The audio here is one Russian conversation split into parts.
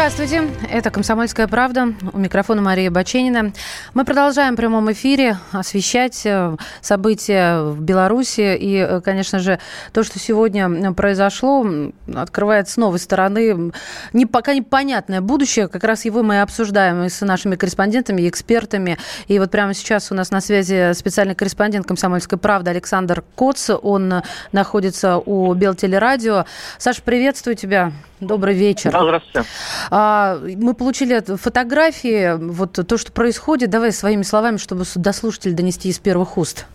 Здравствуйте, это «Комсомольская правда». У микрофона Мария Баченина. Мы продолжаем в прямом эфире освещать э, события в Беларуси. И, э, конечно же, то, что сегодня произошло, открывает с новой стороны не, пока непонятное будущее. Как раз его мы и обсуждаем и с нашими корреспондентами и экспертами. И вот прямо сейчас у нас на связи специальный корреспондент «Комсомольской правды» Александр Коц. Он находится у Белтелерадио. Саша, приветствую тебя. Добрый вечер. Да, здравствуйте. А, мы получили фотографии, вот то, что происходит. Давай своими словами, чтобы до донести из первых уст.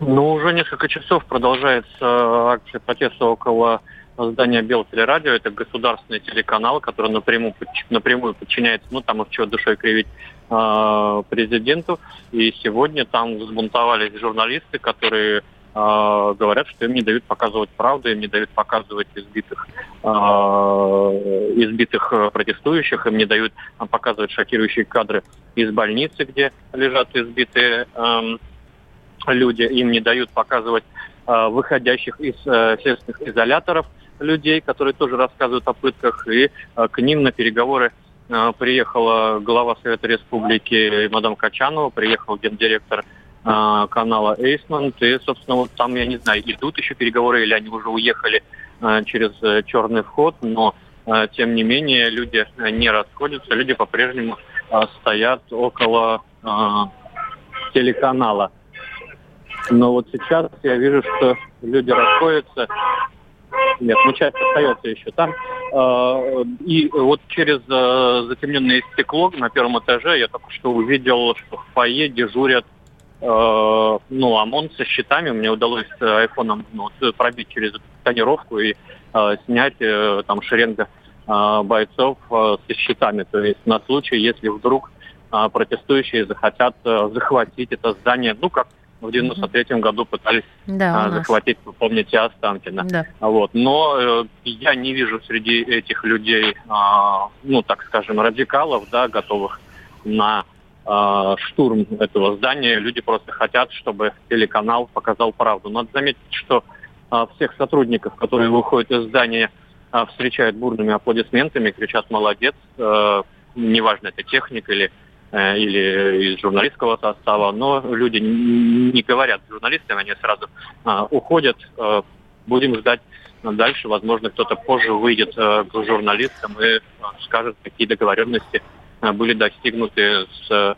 Ну, уже несколько часов продолжается акция протеста около здания Белтелерадио. Это государственный телеканал, который напрямую, напрямую подчиняется, ну, там их чего душой кривить, а, президенту. И сегодня там взбунтовались журналисты, которые э, говорят, что им не дают показывать правду, им не дают показывать избитых, э, избитых протестующих, им не дают показывать шокирующие кадры из больницы, где лежат избитые э, люди, им не дают показывать э, выходящих из э, следственных изоляторов людей, которые тоже рассказывают о пытках, и э, к ним на переговоры приехала глава Совета Республики мадам Качанова, приехал гендиректор а, канала Эйсмонт. И, собственно, вот там, я не знаю, идут еще переговоры или они уже уехали а, через э, черный вход, но а, тем не менее люди не расходятся, люди по-прежнему стоят около телеканала. Но вот сейчас я вижу, что люди расходятся. Нет, ну часть остается еще там. И вот через затемненное стекло на первом этаже я только что увидел, что в фойе дежурят Э, ну, ОМОН со щитами. Мне удалось айфоном ну, пробить через тонировку и э, снять э, там шеренга э, бойцов э, со щитами. То есть на случай, если вдруг э, протестующие захотят э, захватить это здание, ну, как в 93-м году пытались да, а, захватить, вы помните, Останкина. Да. Вот. Но э, я не вижу среди этих людей, а, ну, так скажем, радикалов, да, готовых на э, штурм этого здания. Люди просто хотят, чтобы телеканал показал правду. Надо заметить, что э, всех сотрудников, которые выходят из здания, э, встречают бурными аплодисментами, кричат «молодец». Э, неважно, это техник или или из журналистского состава, но люди не говорят журналистам, они сразу а, уходят. А, будем ждать дальше. Возможно, кто-то позже выйдет а, к журналистам и а, скажет, какие договоренности Э, были достигнуты с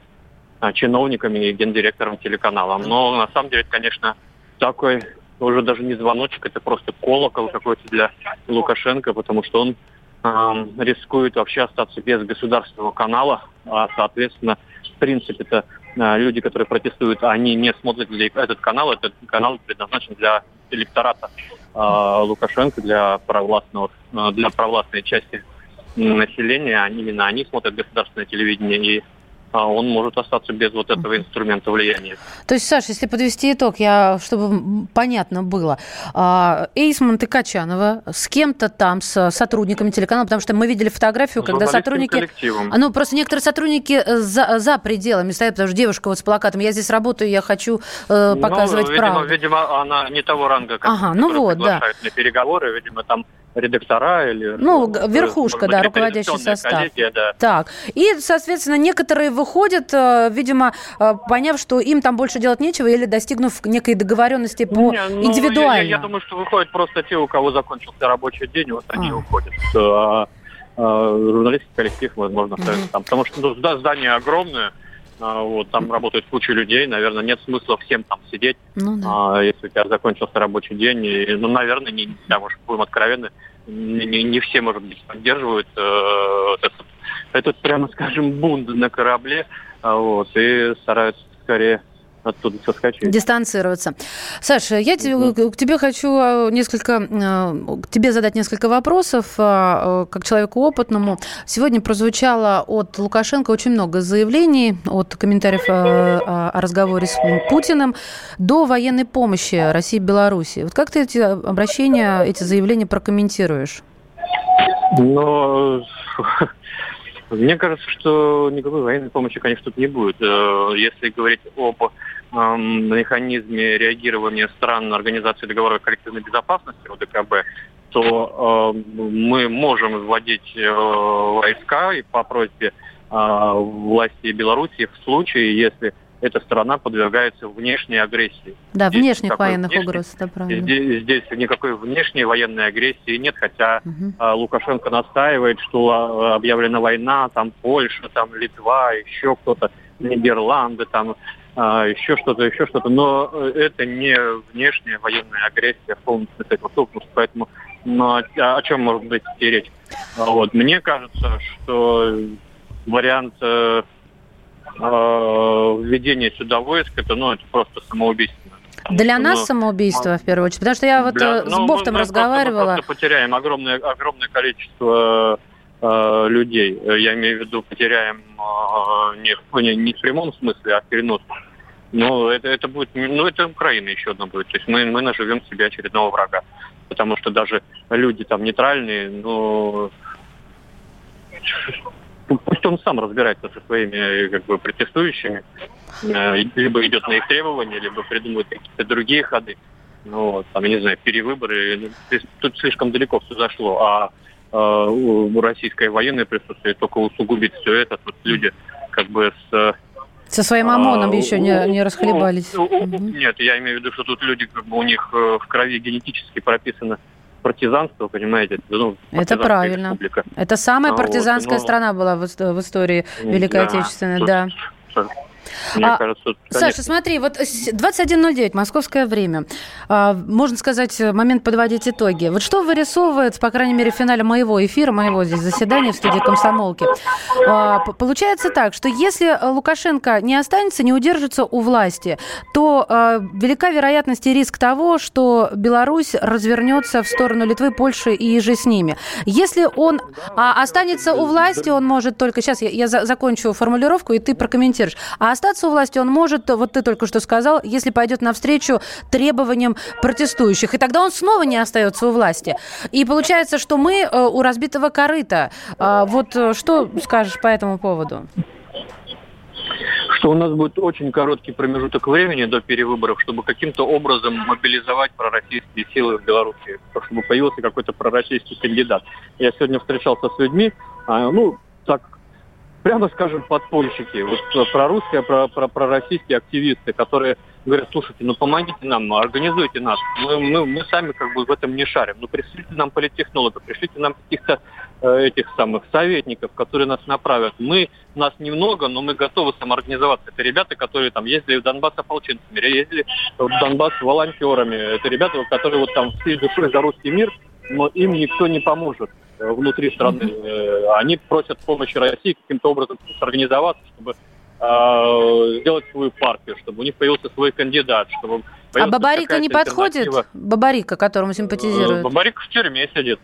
э, чиновниками и гендиректором телеканала. Но на самом деле, конечно, такой уже даже не звоночек, это просто колокол какой-то для Лукашенко, потому что он э, рискует вообще остаться без государственного канала, а, соответственно, в принципе, это э, люди, которые протестуют, они не смотрят этот канал, этот канал предназначен для электората э, Лукашенко, для провластного, э, для провластной части населения, они, именно они смотрят государственное телевидение, и а он может остаться без вот этого инструмента влияния. То есть, Саша, если подвести итог, я, чтобы понятно было, а, Эйсмонт и Качанова с кем-то там, с сотрудниками телеканала, потому что мы видели фотографию, когда сотрудники... Коллективом. Ну, просто некоторые сотрудники э, за, за пределами стоят, потому что девушка вот с плакатом «Я здесь работаю, я хочу э, ну, показывать ну, видимо, правду». Видимо, она не того ранга, как ага, ну вот, да. на переговоры, видимо, там редактора или... Ну, ну верхушка, быть, да, руководящий состав. Коллегия, да. Так, и, соответственно, некоторые выходят, э, видимо, э, поняв, что им там больше делать нечего, или достигнув некой договоренности по Не, ну, индивидуально. Я, я думаю, что выходят просто те, у кого закончился рабочий день, вот они а. уходят. А, а, журналистский коллектив, возможно, угу. там. Потому что ну, да, здание огромное, вот, там работает куча людей, наверное, нет смысла всем там сидеть, ну, да. а, если у тебя закончился рабочий день. И, ну, наверное, не, да, может, будем откровенны, не, не, не все, может быть, поддерживают э, этот, этот, прямо скажем, бунт на корабле, а, вот, и стараются скорее оттуда соскочить. Дистанцироваться. Саша, я к тебе хочу а, несколько, а, к тебе задать несколько вопросов, а, как человеку опытному. Сегодня прозвучало от Лукашенко очень много заявлений, от комментариев о разговоре с Путиным до военной помощи России и Беларуси. Вот как ты эти обращения, эти заявления прокомментируешь? Но мне кажется, что никакой военной помощи, конечно, тут не будет. Э, если говорить об механизме реагирования стран на Организации договора коллективной безопасности ОДКБ, то э, мы можем вводить э, войска и по просьбе власти Беларуси в случае, если эта страна подвергается внешней агрессии. Да, здесь внешних военных внешней, угроз, это правильно. Здесь, здесь никакой внешней военной агрессии нет, хотя угу. Лукашенко настаивает, что а, объявлена война, там Польша, там Литва, еще кто-то, Нидерланды, там а, еще что-то, еще что-то. Но э, это не внешняя военная агрессия в полном смысле этого слова, поэтому но о, о чем может быть идти речь? Вот. Мне кажется, что вариант э, э, введения сюда войск, это, ну, это просто самоубийство. Для что, нас ну, самоубийство, в первую очередь. Потому что я вот для, э, с ну, Бофтом мы, разговаривала. Мы просто потеряем огромное, огромное количество э, людей. Я имею в виду, потеряем э, не, не, не в прямом смысле, а в переносном. Но это, это будет, ну, это Украина еще одна будет. То есть мы, мы наживем себе очередного врага. Потому что даже люди там нейтральные, ну, пусть он сам разбирается со своими как бы протестующими, э, либо идет на их требования, либо придумывает какие-то другие ходы. Ну, вот, там, я не знаю, перевыборы. Тут слишком далеко все зашло. А э, российское военное присутствие только усугубит все это. Тут люди как бы с со своим ОМОНом а, еще не, не расхлебались. угу. Нет, я имею в виду, что тут люди, как бы у них э, в крови генетически прописано партизанство, понимаете? Ну, это правильно. Республика. Это самая партизанская вот, но... страна была в, в истории Великой да, Отечественной, да. Мне а, кажется, конечно... Саша, смотри, вот 21.09, московское время. А, можно сказать, момент подводить итоги. Вот что вырисовывает, по крайней мере, в финале моего эфира, моего здесь заседания в студии комсомолки? А, получается так, что если Лукашенко не останется, не удержится у власти, то а, велика вероятность и риск того, что Беларусь развернется в сторону Литвы, Польши и же с ними. Если он а, останется у власти, он может только... Сейчас я, я закончу формулировку, и ты прокомментируешь. А остаться у власти он может, вот ты только что сказал, если пойдет навстречу требованиям протестующих. И тогда он снова не остается у власти. И получается, что мы э, у разбитого корыта. А вот э, что скажешь по этому поводу? что у нас будет очень короткий промежуток времени до перевыборов, чтобы каким-то образом мобилизовать пророссийские силы в Беларуси, чтобы появился какой-то пророссийский кандидат. Я сегодня встречался с людьми, а, ну, так прямо скажем, подпольщики, вот э, прорусские, про, про, пророссийские активисты, которые говорят, слушайте, ну помогите нам, организуйте нас. Мы, мы, мы сами как бы в этом не шарим. Ну пришлите нам политтехнологов, пришлите нам каких-то э, этих самых советников, которые нас направят. Мы, нас немного, но мы готовы самоорганизоваться. Это ребята, которые там ездили в Донбасс ополченцами, ездили в Донбасс волонтерами. Это ребята, которые вот там всей душой за русский мир, но им никто не поможет. Э, внутри страны. Mm-hmm. Они просят помощи России каким-то образом организоваться, чтобы э, сделать свою партию, чтобы у них появился свой кандидат, чтобы а Бабарика не подходит? Бабарика, которому симпатизируют? Бабарика в тюрьме сидит.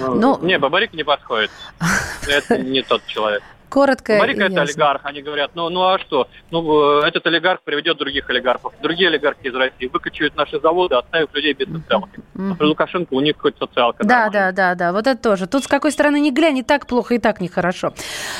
Ну, не, Бабарик не подходит. Это не тот человек. Коротко Марика это олигарх. Они говорят, ну, ну а что? Ну, э, этот олигарх приведет других олигархов. Другие олигархи из России выкачивают наши заводы, оставив людей без социалки. Mm-hmm. А при Лукашенко у них хоть социалка. Да, нормальная. да, да, да. Вот это тоже. Тут с какой стороны не глянь, и так плохо, и так нехорошо.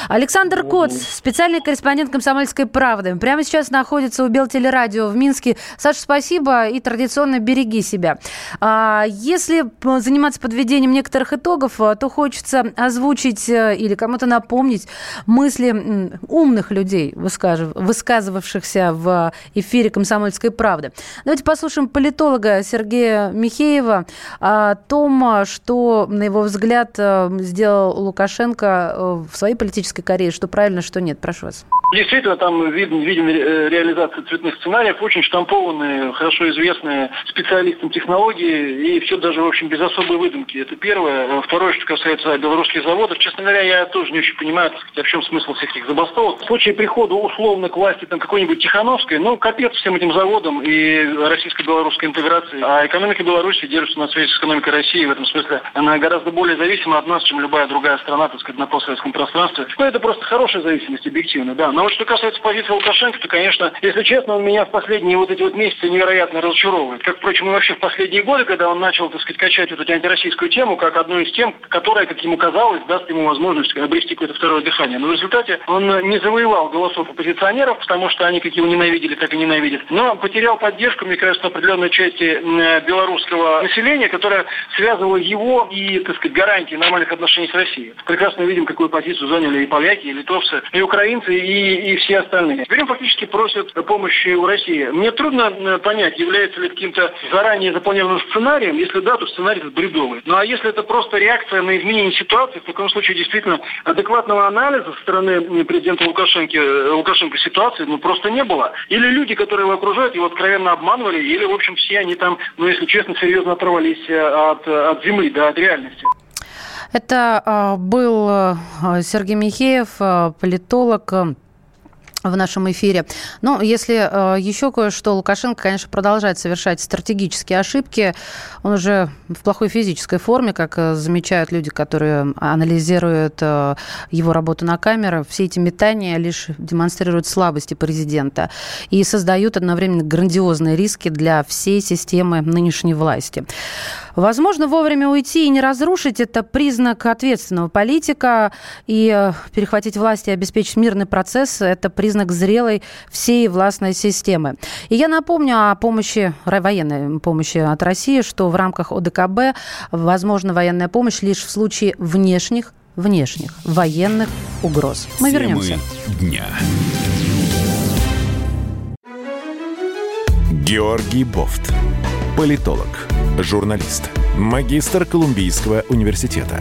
Александр mm-hmm. Коц, специальный корреспондент «Комсомольской правды». Прямо сейчас находится у Белтелерадио в Минске. Саша, спасибо и традиционно береги себя. А, если заниматься подведением некоторых итогов, э, то хочется озвучить э, или кому-то напомнить мысли умных людей, высказывавшихся в эфире «Комсомольской правды». Давайте послушаем политолога Сергея Михеева о том, что, на его взгляд, э, сделал Лукашенко э, в своей политической карьере, что правильно, что нет. Прошу вас. Действительно, там виден, виден э, реализация цветных сценариев, очень штампованные, хорошо известные специалистам технологии, и все даже, в общем, без особой выдумки. Это первое. Второе, что касается белорусских заводов, честно говоря, я тоже не очень понимаю, так сказать, в чем смысл всех этих забастовок. В случае прихода условно к власти там какой-нибудь Тихановской, ну, капец всем этим заводам и российско-белорусской интеграции. А экономика Беларуси держится на связи с экономикой России, в этом смысле она гораздо более зависима от нас, чем любая другая страна, так сказать, на постсоветском пространстве. Ну, это просто хорошая зависимость, объективно, да. Но вот что касается позиции Лукашенко, то, конечно, если честно, он меня в последние вот эти вот месяцы невероятно разочаровывает. Как, впрочем, и вообще в последние годы, когда он начал, так сказать, качать вот эту антироссийскую тему, как одну из тем, которая, как ему казалось, даст ему возможность обрести какое-то второе дыхание. Но в результате он не завоевал голосов оппозиционеров, потому что они как его ненавидели, так и ненавидят. Но потерял поддержку, мне кажется, определенной части белорусского населения, которая связывала его и, так сказать, гарантии нормальных отношений с Россией. Прекрасно видим, какую позицию заняли и поляки, и литовцы, и украинцы, и, и все остальные. Теперь фактически просят помощи у России. Мне трудно э, понять, является ли каким-то заранее запланированным сценарием. Если да, то сценарий бредовый. Ну а если это просто реакция на изменение ситуации, в таком случае действительно адекватного анализа со стороны президента Лукашенко, э, Лукашенко ситуации ну, просто не было. Или люди, которые его окружают, его откровенно обманывали, или, в общем, все они там, ну, если честно, серьезно оторвались э, от, от земли, да, от реальности. Это э, был Сергей Михеев, политолог, в нашем эфире. Но если э, еще кое-что, Лукашенко, конечно, продолжает совершать стратегические ошибки. Он уже в плохой физической форме, как э, замечают люди, которые анализируют э, его работу на камеру. Все эти метания лишь демонстрируют слабости президента и создают одновременно грандиозные риски для всей системы нынешней власти. Возможно, вовремя уйти и не разрушить – это признак ответственного политика. И э, перехватить власть и обеспечить мирный процесс – это признак зрелой всей властной системы. И я напомню о помощи, военной помощи от России, что в рамках ОДКБ возможна военная помощь лишь в случае внешних внешних военных угроз. Мы Темы вернемся. дня. Георгий Бофт. Политолог журналист, магистр Колумбийского университета,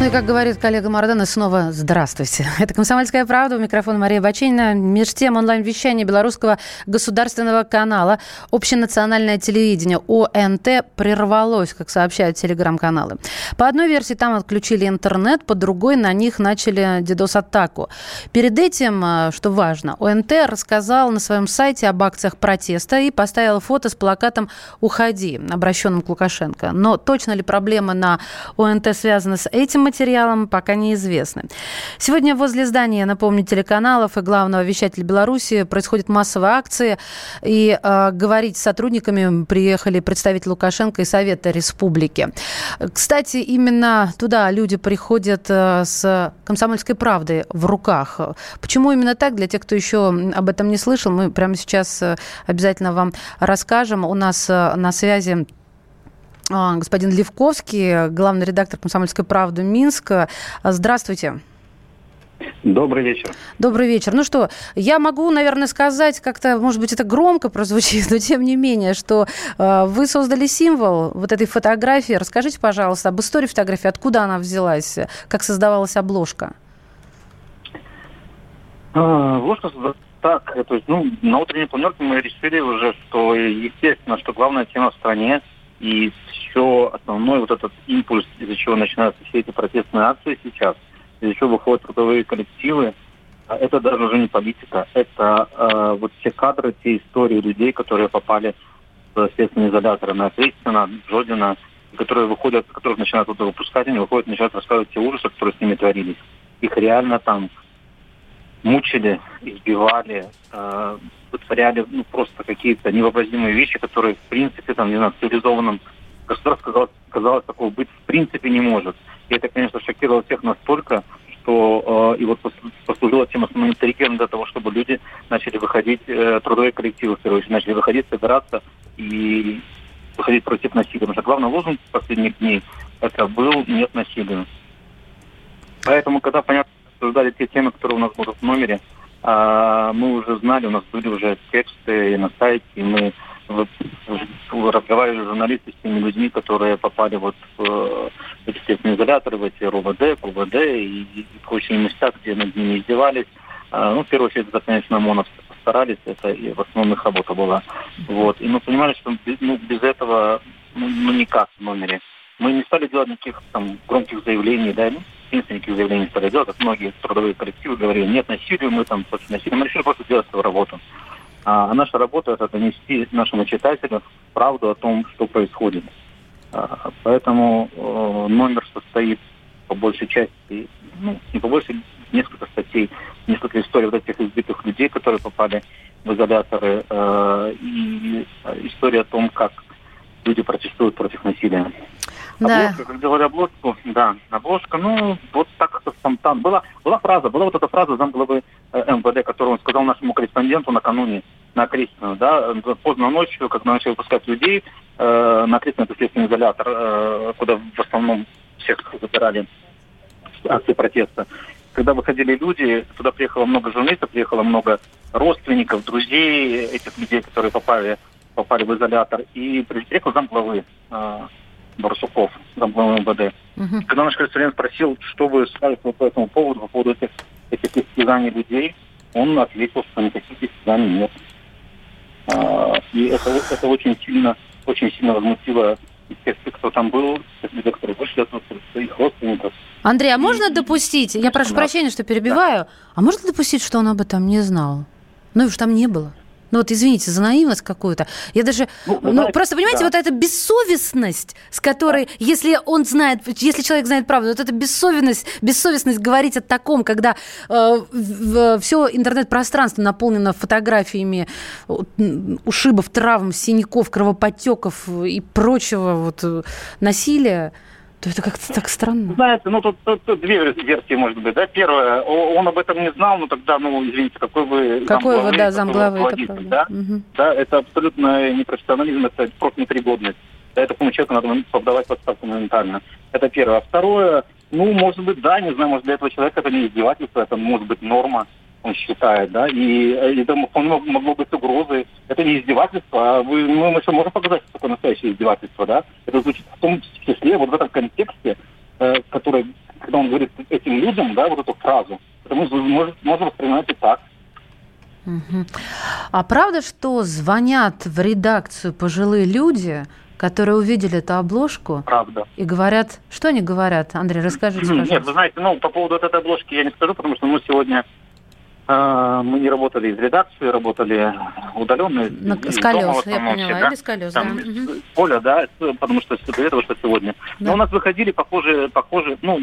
Ну и как говорит коллега Мардана, снова здравствуйте. Это «Комсомольская правда». У микрофона Мария Баченина. Меж тем онлайн-вещания белорусского государственного канала «Общенациональное телевидение» ОНТ прервалось, как сообщают телеграм-каналы. По одной версии там отключили интернет, по другой на них начали DDoS-атаку. Перед этим, э, что важно, ОНТ рассказал на своем сайте об акциях протеста и поставил фото с плакатом «Уходи», обращенным к Лукашенко. Но точно ли проблема на ОНТ связана с этим материалам пока неизвестны. Сегодня возле здания, напомню, телеканалов и главного вещателя Беларуси происходит массовая акция. И э, говорить с сотрудниками приехали представители Лукашенко и Совета Республики. Кстати, именно туда люди приходят э, с комсомольской правдой в руках. Почему именно так? Для тех, кто еще об этом не слышал, мы прямо сейчас э, обязательно вам расскажем. У нас э, на связи господин Левковский, главный редактор «Комсомольской правды» Минска. Здравствуйте. Добрый вечер. Добрый вечер. Ну что, я могу, наверное, сказать как-то, может быть, это громко прозвучит, но тем не менее, что э, вы создали символ вот этой фотографии. Расскажите, пожалуйста, об истории фотографии, откуда она взялась, как создавалась обложка. А, обложка так, то есть, ну, на утренней планерке мы решили уже, что, естественно, что главная тема в стране и все основной вот этот импульс, из-за чего начинаются все эти протестные акции сейчас, из-за чего выходят трудовые коллективы, а это даже уже не политика, это э, вот все кадры, те истории людей, которые попали в следственные изоляторы на Ответственно, Жодина, которые выходят, которых начинают туда выпускать, они выходят, начинают рассказывать те ужасы, которые с ними творились. Их реально там мучили, избивали, э, вытворяли ну, просто какие-то невообразимые вещи, которые, в принципе, там, не знаю, в цивилизованном государстве, казалось, казалось, такого быть в принципе не может. И это, конечно, шокировало всех настолько, что э, и вот послужила тем основным триггером для того, чтобы люди начали выходить, э, трудовые коллективы, в первую очередь, начали выходить, собираться и выходить против насилия. Потому что главный лозунг последних дней это был «нет насилия». Поэтому, когда, понятно, обсуждали те темы, которые у нас будут в номере, э, мы уже знали, у нас были уже тексты на сайте, и мы разговаривали журналисты с теми людьми, которые попали вот в эти следственные изоляторы, в эти РОВД, КВД и, и прочие места, где над ними издевались. А, ну, в первую очередь, это, конечно, ОМОНов старались, это и в основном их работа была. Вот. И мы понимали, что ну, без этого ну, ну никак в номере. Мы не стали делать никаких там громких заявлений, да, ну, никаких заявлений не стали делать, как многие трудовые коллективы говорили, нет насилию, мы там против насилия, мы решили просто делать свою работу. А наша работа – это донести нашему читателю правду о том, что происходит. А, поэтому э, номер состоит по большей части, ну, не по большей, несколько статей, несколько историй вот этих избитых людей, которые попали в изоляторы, э, и история о том, как люди протестуют против насилия. Да. Обложка, как делали обложку, да, обложка, ну, вот так там, была, была фраза, была вот эта фраза замглавы э, МВД, которую он сказал нашему корреспонденту накануне на Крестину, да, поздно ночью, когда начали выпускать людей э, на Крестину, это следственный изолятор, э, куда в основном всех забирали акции протеста. Когда выходили люди, туда приехало много журналистов, приехало много родственников, друзей этих людей, которые попали, попали в изолятор. И приехал замглавы э, Барсуков, замглавы МВД. Угу. Когда наш корреспондент спросил, что вы скажете по этому поводу, по поводу этих, этих истязаний людей, он ответил, что никаких истязаний нет. А, и это, это очень сильно, очень сильно возмутило тех, кто там был, тех людей, которые вышли от своих родственников. Андрей, а можно допустить, я прошу прощения, что перебиваю, да. а можно допустить, что он об этом не знал? Ну, уж там не было. Ну вот извините за наивность какую-то. Я даже, ну, ну знаете, просто понимаете, да. вот эта бессовестность, с которой, да. если он знает, если человек знает правду, вот эта бессовестность, бессовестность говорить о таком, когда э, все интернет-пространство наполнено фотографиями ушибов, травм, синяков, кровоподтеков и прочего вот э, насилия то это как-то так странно. Знаете, ну тут, тут, тут две версии может быть, да. Первое, он об этом не знал, но тогда, ну, извините, какой вы Какой вы, да, замглавы, это правда. Да? Угу. да, это абсолютно непрофессионализм, это просто непригодность. Да, такому человеку надо подавать подставку моментально. Это первое. А второе, ну, может быть, да, не знаю, может, для этого человека это не издевательство, это может быть норма он считает, да, и это вполне могло быть угрозой. Это не издевательство, а вы, ну, мы еще можем показать, что такое настоящее издевательство, да. Это звучит в том числе вот в этом контексте, э, который, когда он говорит этим людям, да, вот эту фразу, это мы можем, можем воспринимать и так. Угу. А правда, что звонят в редакцию пожилые люди, которые увидели эту обложку Правда. и говорят, что они говорят? Андрей, расскажите, пожалуйста. Нет, вы знаете, ну, по поводу этой обложки я не скажу, потому что мы сегодня а, мы не работали из редакции, работали удаленно. На, с колес, я поняла, да? или с колес, Там, да. Угу. Поля, да, потому что до этого, что сегодня. Да. Но у нас выходили похожие, похожие, ну,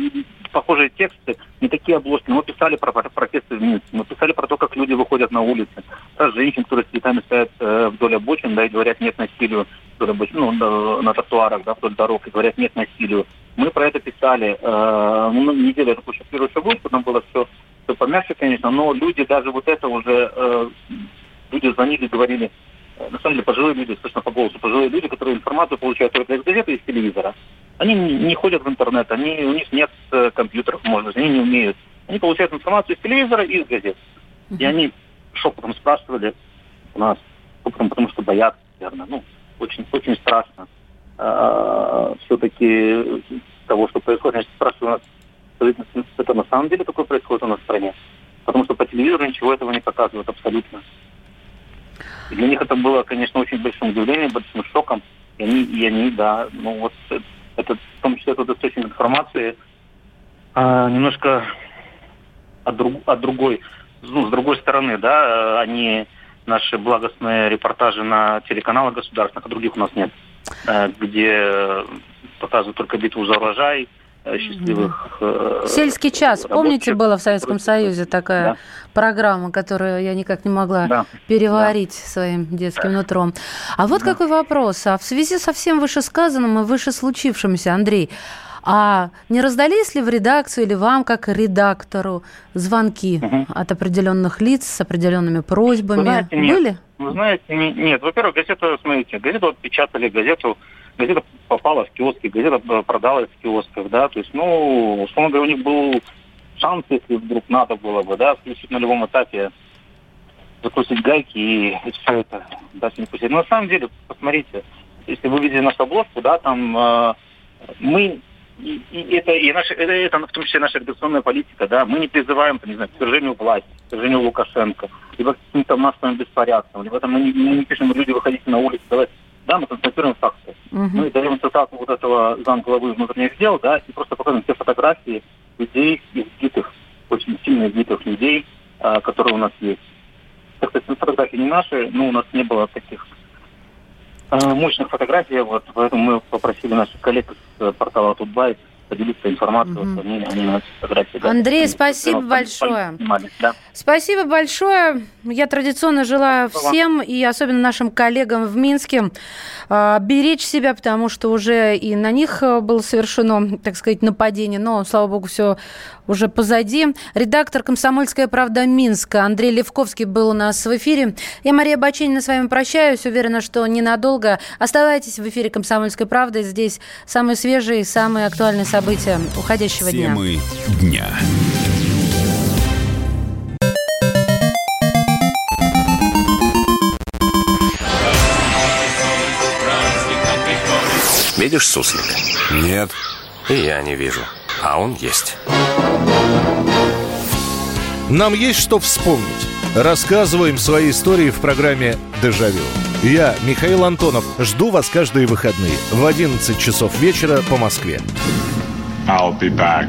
похожие тексты, не такие обложки. Мы писали про протесты в Минске, мы писали про то, как люди выходят на улицы. Про женщин, которые с цветами стоят э, вдоль обочин, да, и говорят нет насилию вдоль обочин, ну, на тротуарах, да, вдоль дорог, и говорят нет насилию. Мы про это писали. Э, ну, неделю эту первую шагу, потом было все все помягче, конечно, но люди даже вот это уже, э, люди звонили, говорили, э, на самом деле пожилые люди, слышно по голосу, пожилые люди, которые информацию получают только из газеты и из телевизора. Они не, ходят в интернет, они, у них нет э, компьютеров, может, они не умеют. Они получают информацию из телевизора и из газет. И они шепотом спрашивали у нас, шепотом, потому что боятся, наверное, ну, очень, очень страшно. А, все-таки того, что происходит. Значит, спрашивают у нас, это на самом деле такое происходит у нас в стране. Потому что по телевизору ничего этого не показывают абсолютно. И для них это было, конечно, очень большим удивлением, большим шоком. И они, и они да, ну вот это, в том числе этот источник информации а, немножко от, друг, от другой, ну, с другой стороны, да, они наши благостные репортажи на телеканалах государственных, а других у нас нет, э, где показывают только битву за урожай, Э, счастливых... Э, Сельский час. Рабочих. Помните, была в Советском Союзе такая да. программа, которую я никак не могла да. переварить да. своим детским нутром. А вот да. какой вопрос. А в связи со всем вышесказанным и выше случившимся, Андрей, А не раздались ли в редакцию или вам, как редактору, звонки угу. от определенных лиц с определенными просьбами? Вы знаете, нет. Были? Вы знаете, не, нет. Во-первых, газету, смотрите, газету отпечатали, газету, газета попала в киоски, газета продалась в киосках, да, то есть, ну, условно говоря, у них был шанс, если вдруг надо было бы, да, включить на любом этапе закрутить гайки и, и все это дать не пустить. Но на самом деле, посмотрите, если вы видели нашу обложку, да, там э, мы и, и это и наша, это, это в том числе наша редакционная политика, да, мы не призываем, не знаю, к свержению власти, к свержению Лукашенко, либо к каким-то массовым беспорядкам, либо там мы не, мы не пишем, люди выходите на улицу, давайте, да, мы констатируем факты. Uh-huh. Мы даем цитату вот этого замглавы внутренних дел, да, и просто показываем все фотографии людей, избитых, очень сильно избитых людей, а, которые у нас есть. Так сказать, фотографии не наши, но у нас не было таких а, мощных фотографий, вот, поэтому мы попросили наших коллег с портала Тутбайт поделиться информацией, угу. они, они фотографии. Да, Андрей, они, спасибо большое. да. Спасибо большое. Я традиционно желаю спасибо. всем и особенно нашим коллегам в Минске э, беречь себя, потому что уже и на них э, было совершено, так сказать, нападение, но, слава богу, все уже позади. Редактор «Комсомольская правда» Минска Андрей Левковский был у нас в эфире. Я, Мария Баченина, с вами прощаюсь. Уверена, что ненадолго. Оставайтесь в эфире «Комсомольской правды». Здесь самые свежие, самые актуальные события события уходящего Темы дня. дня. Видишь суслика? Нет. И я не вижу. А он есть. Нам есть что вспомнить. Рассказываем свои истории в программе «Дежавю». Я, Михаил Антонов, жду вас каждые выходные в 11 часов вечера по Москве. I'll be back.